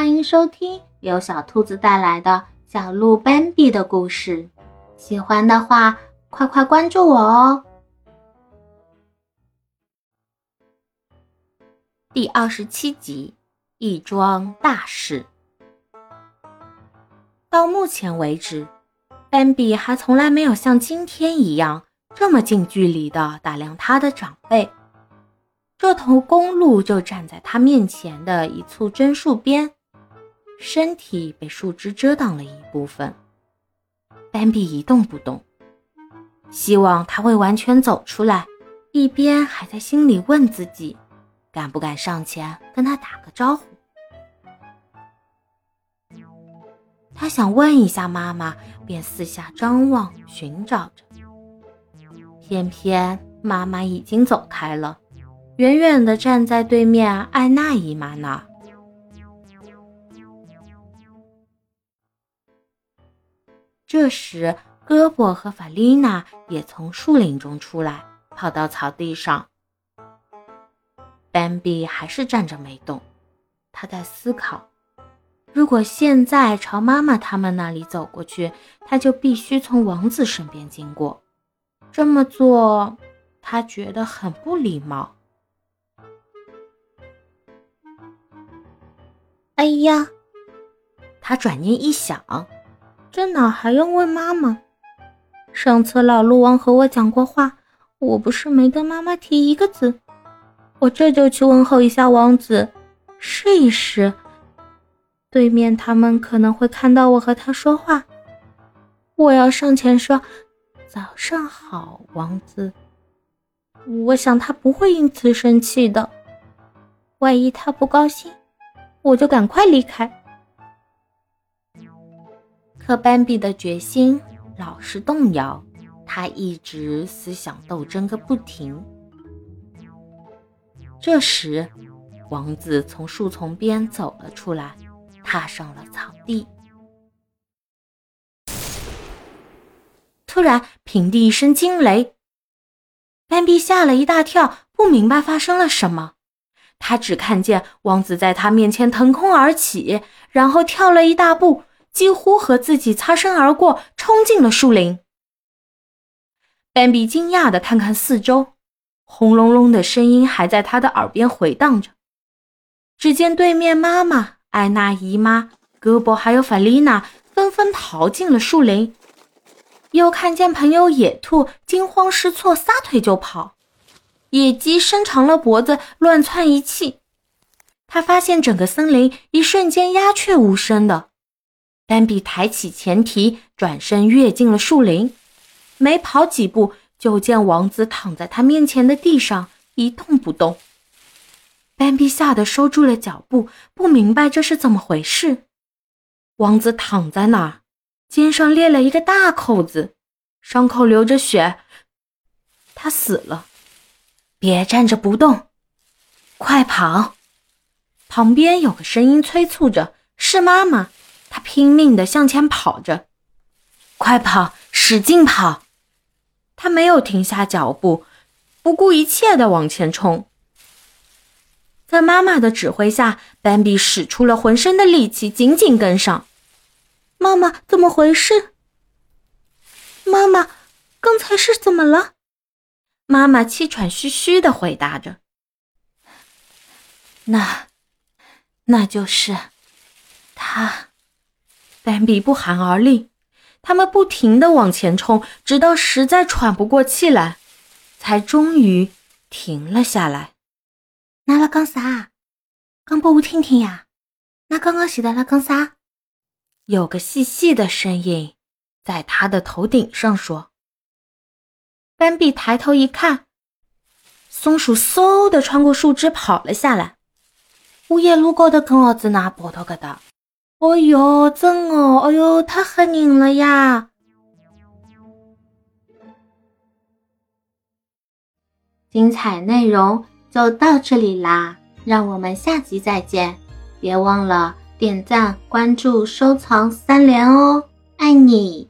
欢迎收听由小兔子带来的小鹿斑比的故事。喜欢的话，快快关注我哦！第二十七集，一桩大事。到目前为止，斑比还从来没有像今天一样这么近距离的打量他的长辈。这头公鹿就站在他面前的一簇榛树边。身体被树枝遮挡了一部分，斑比一动不动，希望他会完全走出来，一边还在心里问自己，敢不敢上前跟他打个招呼。他想问一下妈妈，便四下张望寻找着，偏偏妈妈已经走开了，远远的站在对面艾娜姨妈那儿。这时，胳膊和法丽娜也从树林中出来，跑到草地上。斑比还是站着没动，他在思考：如果现在朝妈妈他们那里走过去，他就必须从王子身边经过。这么做，他觉得很不礼貌。哎呀，他转念一想。这哪还用问妈妈？上次老鹿王和我讲过话，我不是没跟妈妈提一个字。我这就去问候一下王子，试一试。对面他们可能会看到我和他说话。我要上前说：“早上好，王子。”我想他不会因此生气的。万一他不高兴，我就赶快离开。可斑比的决心老是动摇，他一直思想斗争个不停。这时，王子从树丛边走了出来，踏上了草地。突然，平地一声惊雷，斑比吓了一大跳，不明白发生了什么。他只看见王子在他面前腾空而起，然后跳了一大步。几乎和自己擦身而过，冲进了树林。斑比惊讶的看看四周，轰隆隆的声音还在他的耳边回荡着。只见对面妈妈、艾娜姨妈、戈博还有法丽娜纷纷逃进了树林，又看见朋友野兔惊慌失措，撒腿就跑；野鸡伸长了脖子，乱窜一气。他发现整个森林一瞬间鸦雀无声的。斑比抬起前蹄，转身跃进了树林。没跑几步，就见王子躺在他面前的地上一动不动。斑比吓得收住了脚步，不明白这是怎么回事。王子躺在那儿，肩上裂了一个大口子，伤口流着血。他死了。别站着不动，快跑！旁边有个声音催促着：“是妈妈。”他拼命地向前跑着，快跑，使劲跑！他没有停下脚步，不顾一切地往前冲。在妈妈的指挥下，斑比使出了浑身的力气，紧紧跟上。妈妈，怎么回事？妈妈，刚才是怎么了？妈妈气喘吁吁地回答着：“那，那就是他。”斑比不寒而栗，他们不停地往前冲，直到实在喘不过气来，才终于停了下来。那了讲啥？讲拨我听听呀。那刚刚是在了讲啥？有个细细的声音在他的头顶上说。斑比抬头一看，松鼠嗖的穿过树枝跑了下来。我一路高头跟儿子那跑到搿搭。哦哟，真哦，哦哟，太吓人了呀！精彩内容就到这里啦，让我们下集再见！别忘了点赞、关注、收藏三连哦，爱你！